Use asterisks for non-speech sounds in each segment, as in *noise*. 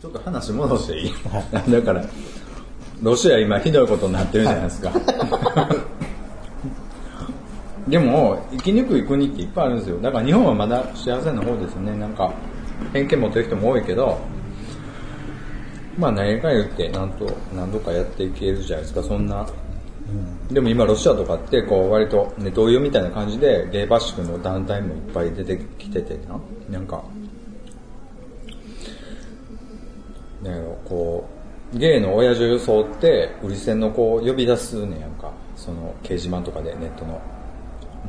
ちょっと話戻していい？*laughs* だから、ロシア今ひどいことになってるじゃないですか。*laughs* でも、生きにくい国っていっぱいあるんですよ。だから日本はまだ幸せな方ですよね。なんか、偏見持ってる人も多いけど、まあ何か言って、なんと、何度かやっていけるじゃないですか、そんな。でも今ロシアとかって、こう割とネトウヨみたいな感じで、ゲイバッシュの団体もいっぱい出てきててな。なんか、なんやろこうゲイの親父を装って売り線の子を呼び出すねやんか。その掲示板とかでネットの。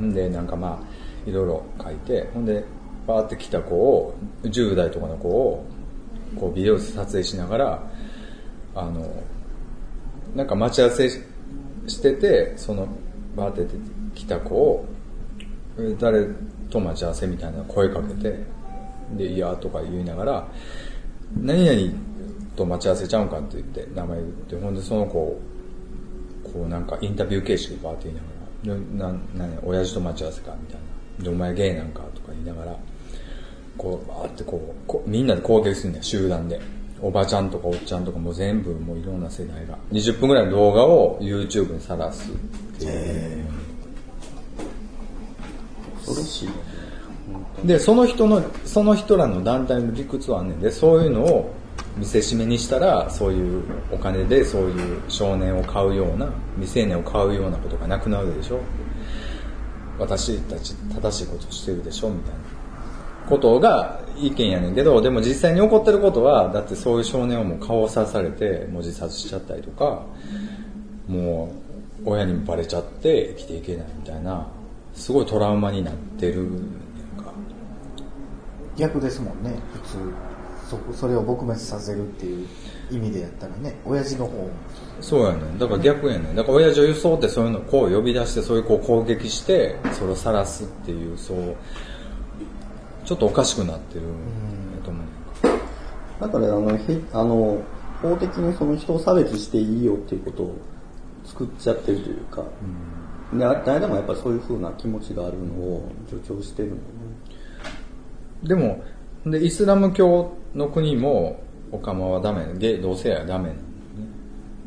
んでなんかまあいろいろ書いてほんでバーって来た子を10代とかの子をこうビデオ撮影しながらあのなんか待ち合わせしててそのバーって出てきた子を誰と待ち合わせみたいな声かけてで「いや」とか言いながら「何々と待ち合わせちゃうんか」って言って名前言ってほんでその子をこうなんかインタビュー形式でバーって言いながら「でなな親父と待ち合わせか」みたいな「でお前ゲイなんか」とか言いながらこうバーってこうこみんなで攻撃するんだよ集団で。おばちゃんとかおっちゃんとかもう全部もういろんな世代が。20分ぐらいの動画を YouTube にさらすっていう。恐ろしい。でその人のその人らの団体の理屈はあんねんでそういうのを見せしめにしたらそういうお金でそういう少年を買うような未成年を買うようなことがなくなるでしょ。私たち正しいことしてるでしょみたいなことが意見やねんけどでも実際に起こってることはだってそういう少年をもう顔を刺されてもう自殺しちゃったりとかもう親にもバレちゃって生きていけないみたいなすごいトラウマになってるねんか。逆ですもんね普通。そこそれを撲滅させるっていう意味でやったらね親父の方そう。やねん。だから逆やねん。だから親父を装ってそういうのこう呼び出してそういう子を攻撃してそれを晒すっていうそうちょっとおかしくなってる。と思うだからあの、へあの、法的にその人を差別していいよっていうことを作っちゃってるというか、であ誰でもやっぱりそういう風な気持ちがあるのを助長してるの。ね。でもでイスラム教の国もオカマはダメ。ゲイ同性愛はダメ。なのね。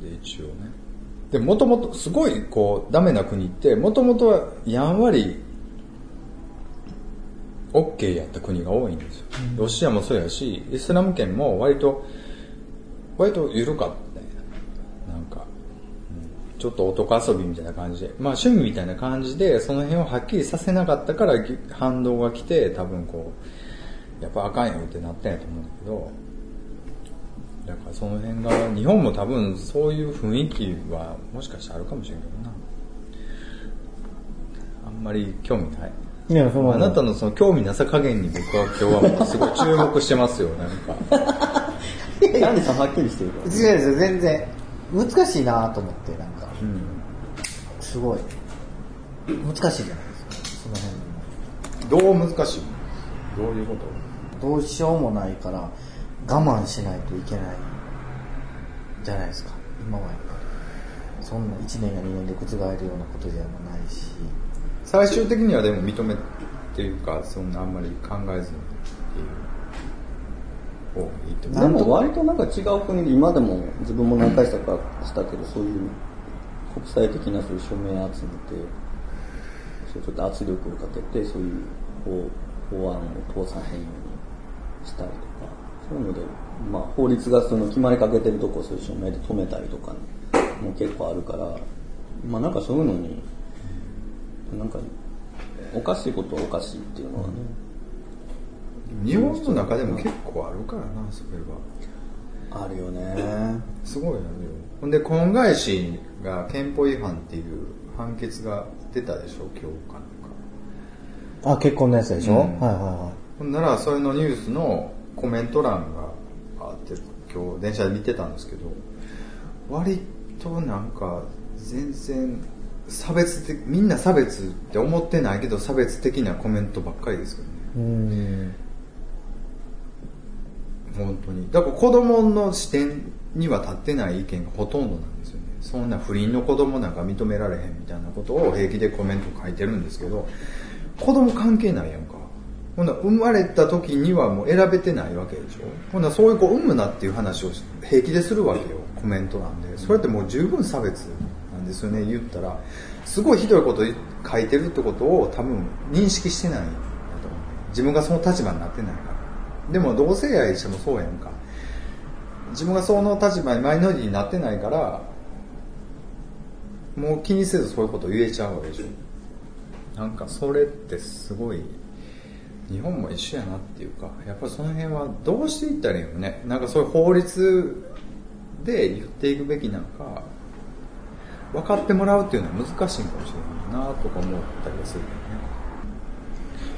で一応ね。でもともとすごいこうダメな国ってもともとはやんわり OK やった国が多いんですよ、ロシアもそうやしイスラム圏も割と割と緩かったね。なんかうんちょっと男遊びみたいな感じで、まあ趣味みたいな感じで、その辺をはっきりさせなかったからぎ反動が来て、多分こう、やっぱあかんよってなったんやと思うんだけど、だからその辺が、日本も多分そういう雰囲気はもしかしたらあるかもしれんけどな。あんまり興味ない。いやそのあなたのその興味なさ加減に僕は今日はもうすごい注目してますよ、なんか。キャンディさんはっきりしてるから、違うんですよ全然難しいなと思ってなんか。うん。すごい。難しいじゃないですかその辺も。どう難しいどういうこと？どうしようもないから我慢しないといけない。じゃないですか今はやっぱり。そんな1年や2年で覆るようなことではないし最終的にはでも認めっていうかそんなあんまり考えずにっていう方がいいとで思う。も割となんか違う国で今でも自分も何回したかしたけどそういう国際的なそういう署名集めてそうちょっと圧力をかけてそういう法法案を通さへんようにしたりとかそういうので、まあ、法律がその決まりかけてるとこそういう署名で止めたりとかも結構あるからまあなんかそういうのになんかおかしいことはおかしいっていうのは。ね、日本の中でも結構あるからなそれは。あるよね。すごいあるよ。ほんで婚外子が憲法違反っていう判決が出たでしょ今日かなんか。あ結婚のやつでしょ、うん。はいはいはほんならそれのニュースのコメント欄があって今日電車で見てたんですけど割となんか全然差別的みんな差別って思ってないけど差別的なコメントばっかりですよね。本当に。だから子供の視点には立ってない意見がほとんどなんですよね。そんな不倫の子供なんか認められへんみたいなことを平気でコメント書いてるんですけど子供関係ないやんか。ほんな生まれた時にはもう選べてないわけでしょ。ほんなそういう子産むなっていう話を平気でするわけよコメントなんで。それってもう十分差別ですよね言ったら。すごいひどいこと書いてるってことを多分認識してないと自分がその立場になってないから。でも同性愛してもそうやんか。自分がその立場にマイノリティになってないからもう気にせずそういうこと言えちゃうわけでしょ。なんかそれってすごい日本も一緒やなっていうかやっぱりその辺はどうしていったらいいのね。なんかそういう法律で言っていくべきなのか分かってもらうっていうのは難しいかもしれないなとか思ったりはするけどね。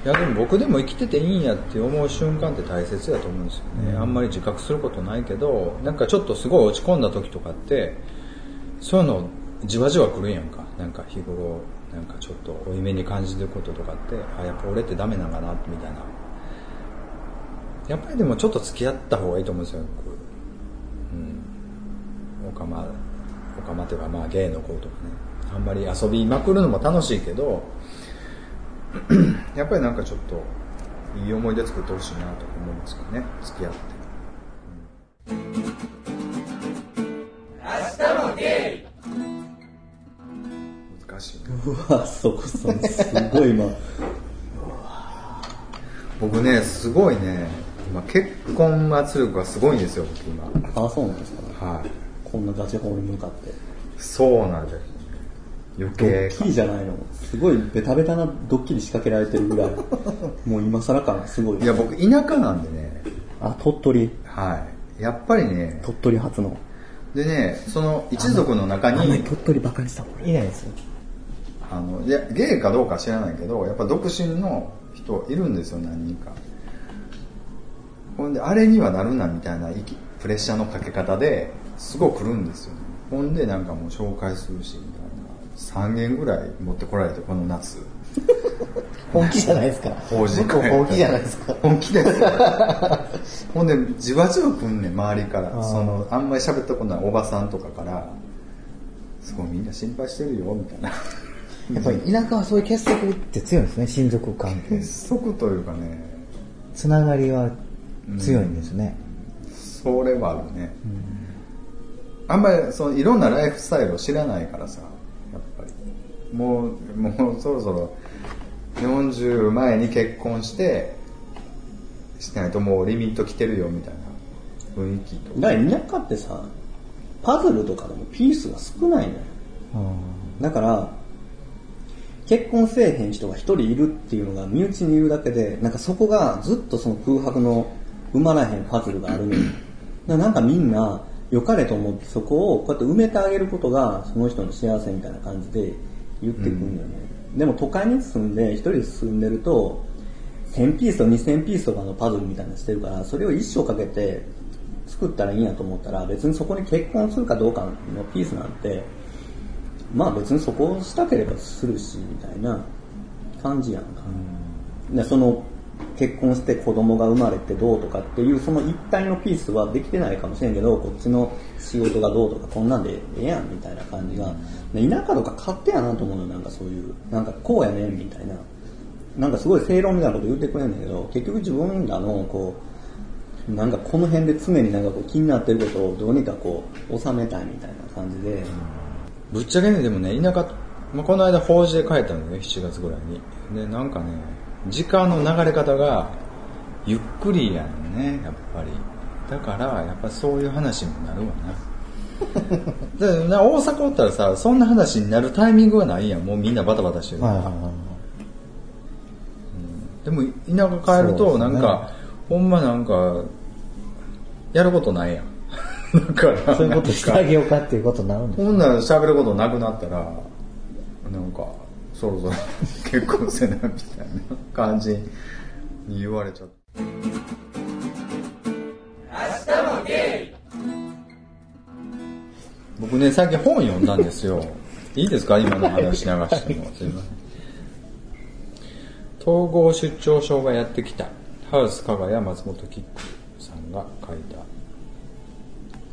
いやでも僕でも生きてていいんやって思う瞬間って大切だと思うんですよね、あんまり自覚することないけどなんかちょっとすごい落ち込んだ時とかってそういうのじわじわ来るんやんか。なんか日頃なんかちょっと負い目に感じてることとかってあやっぱ俺ってダメなんかなみたいな。やっぱりでもちょっと付き合った方がいいと思うんですよ僕。うん。おかまおかまってまあゲイの子とかね。あんまり遊びまくるのも楽しいけど *clears throat* やっぱりなんかちょっといい思い出作ってほしいなと思うんですよね。付き合って。難しいね。うわ、そこそんすごい今。*laughs* 僕ねすごいね。今結婚圧力がすごいんですよ僕今。ああ、そうなんですか。はいこんなガチホンに向かって。そうなんです余ド計ッキリじゃないの。すごいベタベタなドッキリ仕掛けられてるぐらい。*laughs* もう今更感がすごい。いや僕田舎なんでねあ、鳥取。はいやっぱりね鳥取初の。でねその一族の中に鳥取バカにした俺。いないですよ。あのいやゲイかどうか知らないけどやっぱ独身の人いるんですよ何人かほんであれにはなるなみたいな息プレッシャーのかけ方ですごい来るんですよね。ほんでなんかもう紹介するしみたいな。3軒ぐらい持ってこられてこの夏。*laughs* 本気じゃないですか。法事向こう本気じゃないですか。本気ですよ。ほんでじわじわ来んねん周りから。そのあんまり喋ったことないおばさんとかから。すごいみんな心配してるよみたいな。やっぱり田舎はそういう結束って強いんですね、親族関係。結束というかね。つながりは強いんですね。それはあるね、あんまりそのいろんなライフスタイルを知らないからさやっぱりもうもうそろそろ40前に結婚してしないともうリミット来てるよみたいな雰囲気とだから田舎ってさ、パズルとかでもピースが少ないのよ。うんだから、結婚せえへん人が一人いるっていうのが身内にいるだけで、なんかそこがずっとその空白の埋まらへんパズルがあるのよ。なんかみんな良かれと思ってそこをこうやって埋めてあげることがその人の幸せみたいな感じで言ってくるんだよね。でも都会に住んで一人で住んでると、1000ピースと2000ピースとかのパズルみたいなのしてるから、それを一生かけて作ったらいいんやと思ったら、別にそこに結婚するかどうかのピースなんて、まあ別にそこをしたければするし、みたいな感じやんか。でその結婚して子供が生まれてどうとかっていうその一体のピースはできてないかもしれんけど、こっちの仕事がどうとかこんなんでええやんみたいな感じが、田舎とか勝手やなと思うのなんかそういう、なんかこうやねんみたいな。なんかすごい正論みたいなこと言ってくれるんだけど、結局自分らのこう、なんかこの辺で常になんかこう気になってることをどうにかこう収めたいみたいな感じで、ぶっちゃけねでもね田舎、まあ、この間法事で帰ったのね7月ぐらいに。でなんかね時間の流れ方がゆっくりやんねやっぱり。だからやっぱそういう話になるわな。*laughs* だからな大阪おったらさそんな話になるタイミングがないやん。もうみんなバタバタしてる。から、はいはいはい。はい。でも田舎帰るとなんか、ほんまなんかやることないやん。*laughs* だからそういうことしてあげようかっていうことになるんですほんなら喋ることなくなったら、なんか、そろそろ *laughs* 結婚せなみたいな感じに言われちゃって。僕ね、最近本読んだんですよ。いいですか？今の話流しても。すいません。統合出張症がやってきた。ハウス加賀谷松本キックさんが書いた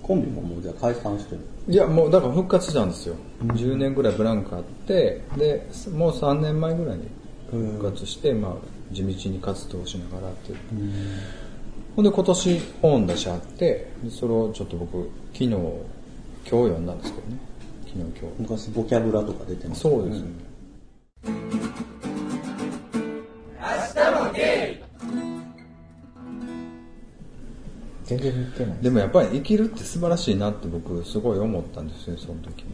コンビももうじゃあ解散してる。いや、もうだから復活したんですよ。10年ぐらいブランクあって、で、もう3年前ぐらいに復活して、まあ、地道に活動しながらっていう。ほんで今年本出しあって、でそれをちょっと僕、昨日、今日読んだんですけどね。昨日今日。昔ボキャブラとか出てますそうですね。全然似てない。でもやっぱり生きるって素晴らしいなって僕すごい思ったんですよ、その時ね。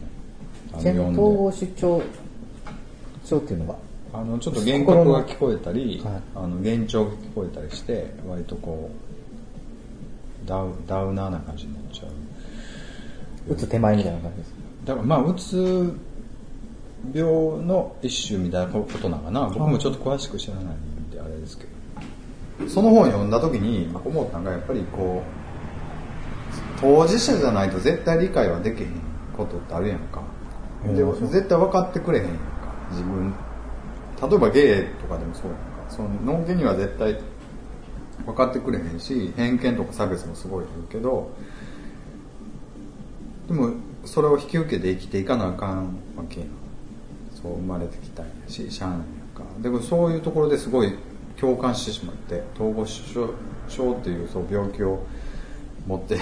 あの全読んで統合失調症っていうのが、あの、ちょっと幻覚が聞こえたり、はいあの、幻聴が聞こえたりして、割とこう、ダウ、ダウナーな感じになっちゃう。打つ手前みたいな感じです。だからまあ、うつ病の一種みたいなことなのかな。僕もちょっと詳しく知らないん。その本読んだ時に思ったのがやっぱりこう、当事者じゃないと絶対理解はできへんことってあるやんか。でうん絶対分かってくれへんやんか。自分。例えばゲイとかでもそうやんか。その、のんけには絶対分かってくれへんし、偏見とか差別もすごいけど、でもそれを引き受けて生きていかなあかんわけやんそう生まれてきたんやししゃあないやんかでもそういうところですごい共感してしまって統合失調症っていうそう病気を持って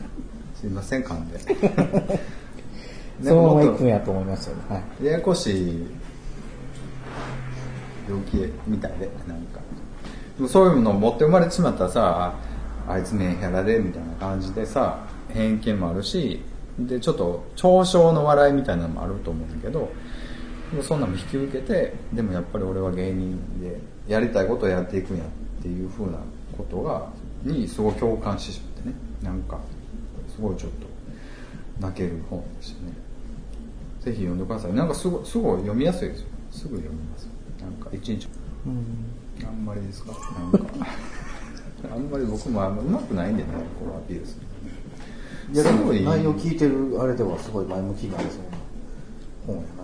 *laughs* すいません噛んで *laughs* そのままくんやと思いますよね。はい。ややこしい病気みたいでなんかでもそういうのを持って生まれてしまったらさああいつメンヘラでみたいな感じでさ偏見もあるしでちょっと嘲笑の笑いみたいなのもあると思うんだけどそんなのも引き受けてでもやっぱり俺は芸人でやりたいことをやっていくんやっていうふうなことがにすごい共感してしまってね。なんかすごいちょっと泣ける本でしたね。ぜひ読んでください。なんかすごいすごい読みやすいですよ。すぐ読みますなんか一日。あんまりですか？なんか。あんまり僕もあんま上手くないんでねこうアピールするいや、ですもごい。内容聞いてるあれではすごい前向きになりそうな本やな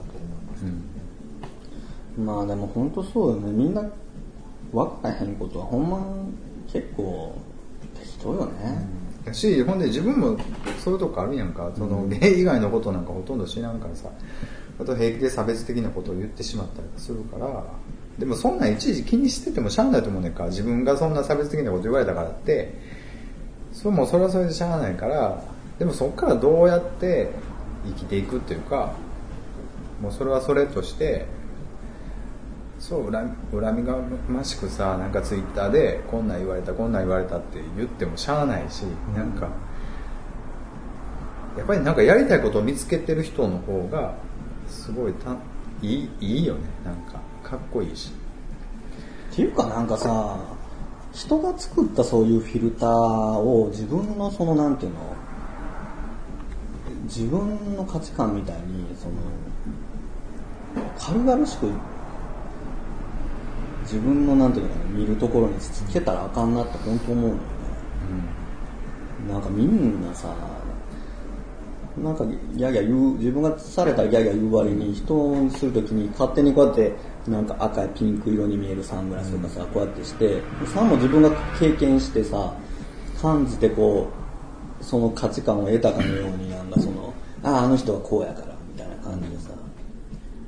まあでも本当そうよね。みんな分からへんことはほんま結構適当よね、だしほんで自分もそういうとこあるやんか。そのゲイ以外のことなんかほとんど知らんからさ。あと平気で差別的なことを言ってしまったりするから。でもそんなんいちいち気にしててもしゃあないと思うねんか。自分がそんな差別的なこと言われたからって。それもそれはそれでしゃあないから。でもそこからどうやって生きていくっていうか。もうそれはそれとしてそう恨み恨みがましくさなんかツイッターでこんなん言われたこんなん言われたって言ってもしゃあないし、なんかやっぱりなんかやりたいことを見つけてる人の方がすごいたいいいいよね。なんかかっこいいし。っていうかなんかさ人が作ったそういうフィルターを自分のそのなんていうの自分の価値観みたいにその軽々しく自分のなんていうのかな見るところにつけたらあかんなって本当思うのよね、なんかみんなさなんかギャギャ言う自分がされたらギャギャ言う割に人にするときに勝手にこうやってなんか赤いピンク色に見えるサングラスとかさ、こうやってしてさも自分が経験してさ感じてこうその価値観を得たかのようになんかそのあああの人はこうやからみたいな感じでさ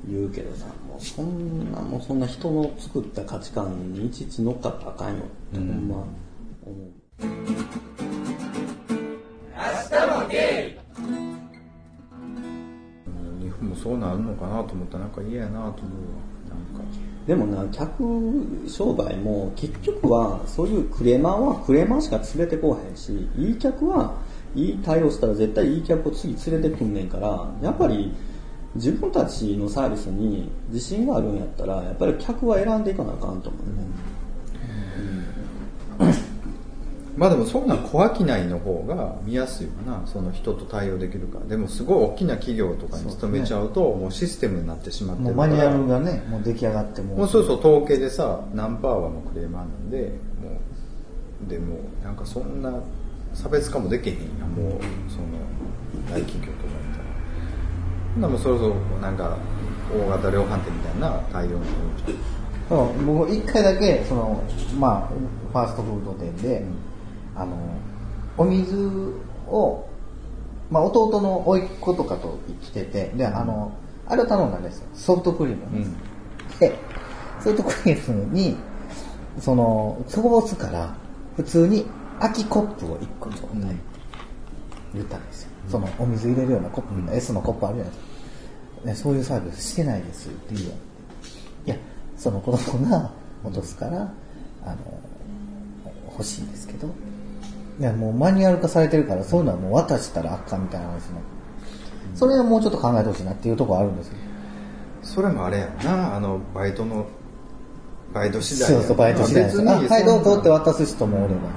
言うけどさ。そんなもうそんな人の作った価値観にいちいち乗っかったらあかんよってほんま思う。日本もそうなるのかなと思ったらなんか嫌やなと思うわ。なんか。でもな、客商売も結局は、そういうクレーマーはクレーマーしか連れてこうへんし、いい客はいい対応したら絶対いい客を次連れてくんねんから、やっぱり自分たちのサービスに自信があるんやったら、やっぱり客は選んでいかなあかんと思うね。まあでもそんなん小商いの方が見やすいわな。その人と対応できるから。でもすごい大きな企業とかに勤めちゃうともうシステムになってしまってもうるから。マニュアルがね、もう出来上がってももう。そうそう統計でさ何パーはもうクレーマーなんで。もうでもうなんかそんな差別化もできへんやもうその大企業とかやったらならもうそろそろなんか大型量販店みたいな対応にそう僕一回だけそのまあファーストフード店で、あのお水を、まあ、弟の甥っ子とかと来ててであのあれを頼んだんですよ。ソフトクリームをね、でそういうとこに、その、そこを押すから、普通に空きコップを1個ちょうだい言ったんですよ。その、お水入れるようなコップ、S のコップあるじゃないですか。ねそういうサービスしてないですって言うわいや、その子供が落とすから、あの、欲しいんですけど、いや、もうマニュアル化されてるから、そういうのはもう渡したらあかんみたいな話になってそれをもうちょっと考えてほしいなっていうところあるんですよ。それもあれやんなあのバイトのバイト次第そうそう、バイト次第です。あ、はい、どうぞって渡す人もおればね。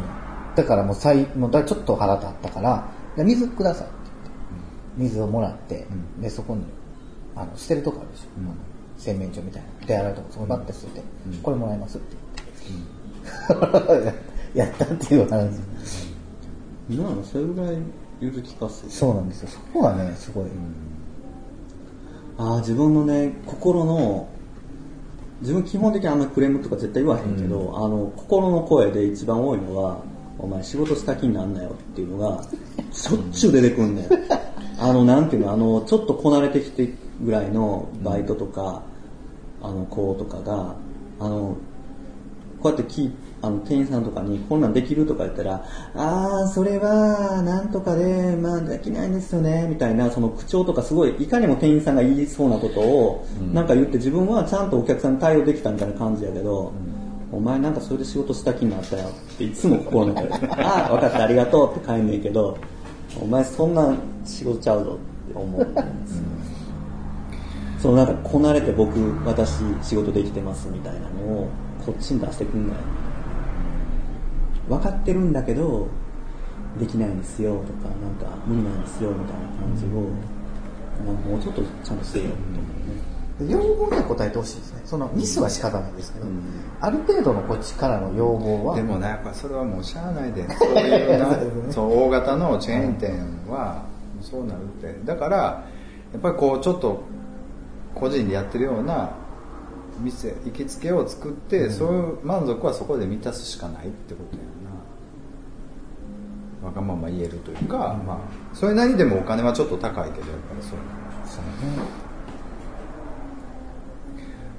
だからもう最、もうだちょっと腹立ったから、水ください水をもらって、で、そこに、あの、捨てるとこあるでしょ。あの洗面所みたいな。手洗いとか、そこバッて捨てて、これもらいますって言って。*laughs* やったっていう話。今のそれぐらいゆる聞かせそうなんですよ。そこがね、すごい。ああ自分のね心の自分基本的にあんまりクレームとか絶対言わへんけど、あの心の声で一番多いのは「お前仕事した気になんなよ」っていうのがしょっちゅう出てくんねんあのなんていうのあのちょっとこなれてきてぐらいのバイトとか、あの子とかがあのこうやって聞いあの店員さんとかにこんなんできるとか言ったら、ああ、それはなんとかで、まあできないんですよね、みたいなその口調とかすごい、いかにも店員さんが言いそうなことを、なんか言って自分はちゃんとお客さんに対応できたみたいな感じやけど、お前なんかそれで仕事した気になったよっていつも心の中で、*laughs* ああ、分かった、ありがとうって帰んねんけど、お前そんなん仕事ちゃうぞって思うんですよ。そのなんかこなれて僕、私仕事できてますみたいなのをこっちに出してくんない。分かってるんだけど、できないんですよとか、なんか無理なんですよみたいな感じを、なんかもうちょっとちゃんとせよって思うね。要望には答えてほしいですね。そのミスは仕方ないですけど、ある程度のこっちからの要望は、でもねやっぱそれはもうしゃあないで。そういうな *laughs* そう大型のチェーン店はそうなるって。だからやっぱりこうちょっと個人でやってるような店行きつけを作って、そういう満足はそこで満たすしかないってことやな。わがまま言えるというか、まあそれなりにでもお金はちょっと高いけどやっぱりそう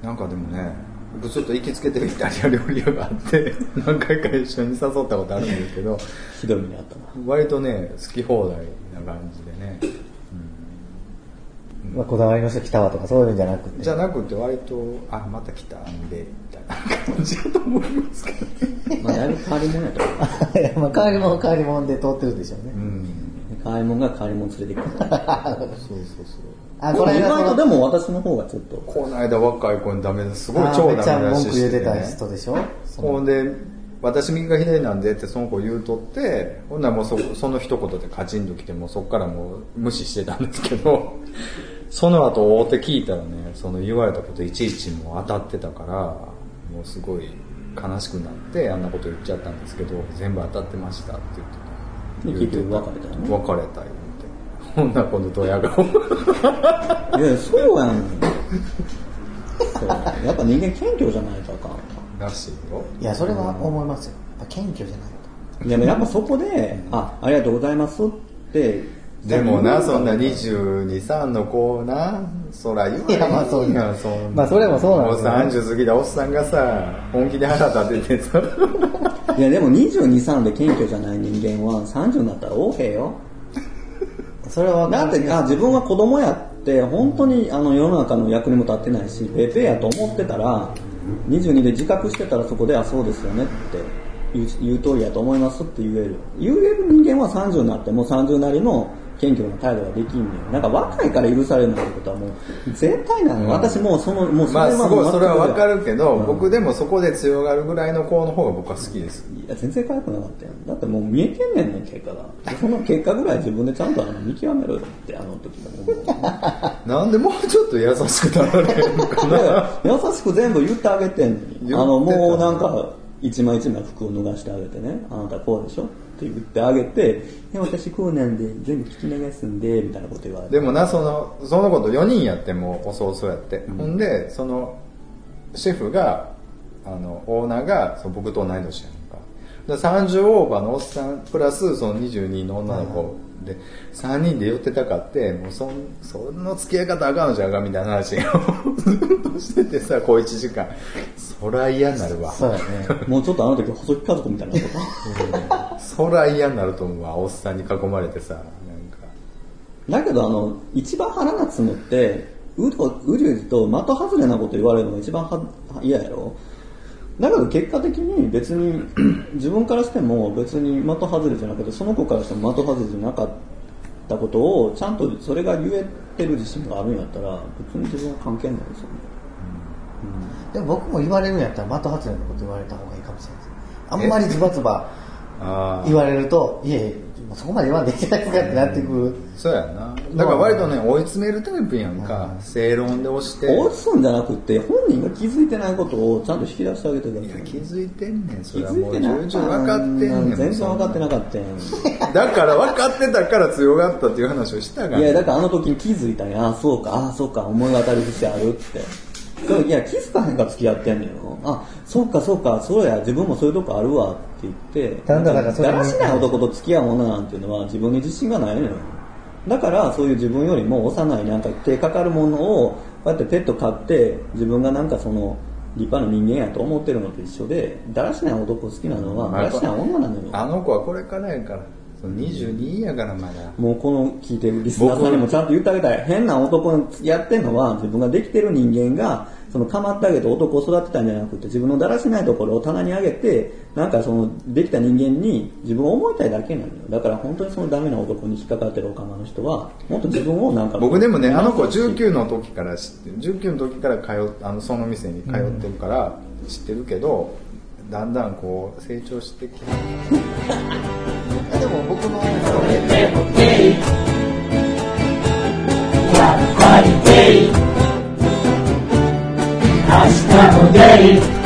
なんかでもね僕ちょっと行きつけてるイタリア料理屋があって *laughs* 何回か一緒に誘ったことあるんですけどひどい目にあったな。割とね好き放題な感じでねまあ、こだわりの人来たわとかそういうんじゃなくて。じゃなくて割とあまた来たんでみたいな感じだと思いますけどね *laughs* まあ、だいぶ変わり者やと思う。*laughs* まあ、変わり者変わり者で通ってるでしょうね。うん変わり者が変わり者連れてくる。そうそうそうあ、でも意外とでも私の方がちょっと。この間若い子にダメです。すごいあ超ダめっちゃ文メ出しして句言うてたね人でしょ？ほんで私右が左なんでってその子言うとってほんならもうそその一言でカチンときてもうそっからもう無視してたんですけど *laughs* その後大手聞いたらねその言われたこといちいちもう当たってたからもうすごい悲しくなってあんなこと言っちゃったんですけど全部当たってましたって言ってた結局別れたよね別れた言うてほんなら今度ドヤ顔いやいや、そうやん。そうやっぱ人間謙虚じゃないとあかんわ。らしいよいや、それは思いますよ。やっぱ謙虚じゃないと。でもやっぱそこで、あ、ありがとうございますって。でもな、そんなに。22、3の子な、そら言わいやまあそうやんそんまあそれもそうなんですよねもう30過ぎたおっさんがさ、本気で腹立ててさ、いやでも22、3で謙虚じゃない人間は30になったら横柄よ。それはだって、あ、自分は子供やって、本当にあの世の中の役にも立ってないし、ペーペーやと思ってたら、22で自覚してたらそこで、あ、そうですよねって言う言う通りやと思いますって言える。言える人間は30になっても30なりの謙虚な態度ができんねん。なんか若いから許されるなんてことはもう絶対なの。私もうその、もうそれまあすごいそれはわかるけど、うん僕でもそこで強がるぐらいの子の方が僕は好きです。いや、全然可愛くなかったよ。だってもう見えてんねんねん、結果が。その結果ぐらい自分でちゃんとあの見極めろよって、あの時は。*laughs* なんでもうちょっと優しくなられるのかな。優しく全部言ってあげてんのに。あの、もうなんか、一枚一枚服を脱がしてあげてね、あなたこうでしょって言ってあげて、私こうなんで、全部聞き流すんで、みたいなこと言われて。でもな、その、そのこと4人やっても遅々やって。ほんで、その、シェフが、あの、オーナーが、その僕と同い年やんか。で30オーバーのおっさん、プラスその22の女の子で3人で寄ってたかってもうそんその付き合い方あかんのじゃあかんみたいな話を *laughs* ずっとしててさこう1時間そら嫌になるわそうやね。もうちょっとあの時細木家族みたいなこと。そら嫌になると思うわおっさんに囲まれてさなんかだけどあの、一番腹立つのって、うど、うじうじと的外れなこと言われるのが一番は嫌やろだけど結果的に別に *clears throat* 自分からしても別に的外れじゃなくてその子からしても的外れじゃなかったことをちゃんとそれが言えてる自信があるんやったら別に自分は関係ないですよね。でも僕も言われるんやったら的外れのこと言われた方がいいかもしれないです。あんまりズバズバ *laughs* あ言われると、いえいえ、そこまで言わんでいいじゃないですかってなってくる。そうやなだから割とね追い詰めるタイプやんか正論で押して落ちすんじゃなくて本人が気づいてないことをちゃんと引き出してあげてください。いや気づいてんねんそ気れはもづいうてない重々分かってんねん全然分かってなかったんだから分かってたから強がったっていう話をしたからいや、だからあの時に気づいたんや。ああ、そうか、ああ、そうか、思い当たる節あるって。いや、気づかへんから付き合ってんねんよ。あ、そうか、そうか、そうや、自分もそういうとこあるわって言って、だからだらしない男と付き合う女なんていうのは自分に自信がないのよ。だから、そういう自分よりも幼い、なんか手かかるものを、こうやってペット飼って、自分がなんかその、立派な人間やと思ってるのと一緒で、だらしない男好きなのは、だらしない女なのよ。あの子はこれからやからその22やからまだもうこの聞いてるリスナーさんにもちゃんと言ってあげたい。変な男にやってんのは自分ができてる人間が、その構ってあげて男を育てたんじゃなくて自分のだらしないところを棚に上げて、なんかそのできた人間に自分を思いたいだけなのよ。だから本当にそのダメな男に引っかかってるオカマの人は、もっと自分をなんか。僕でもねあの子19の時から知ってる19の時から通っあのその店に通ってるから知ってるけど、だんだんこう成長してきてでも僕の、明日もデイ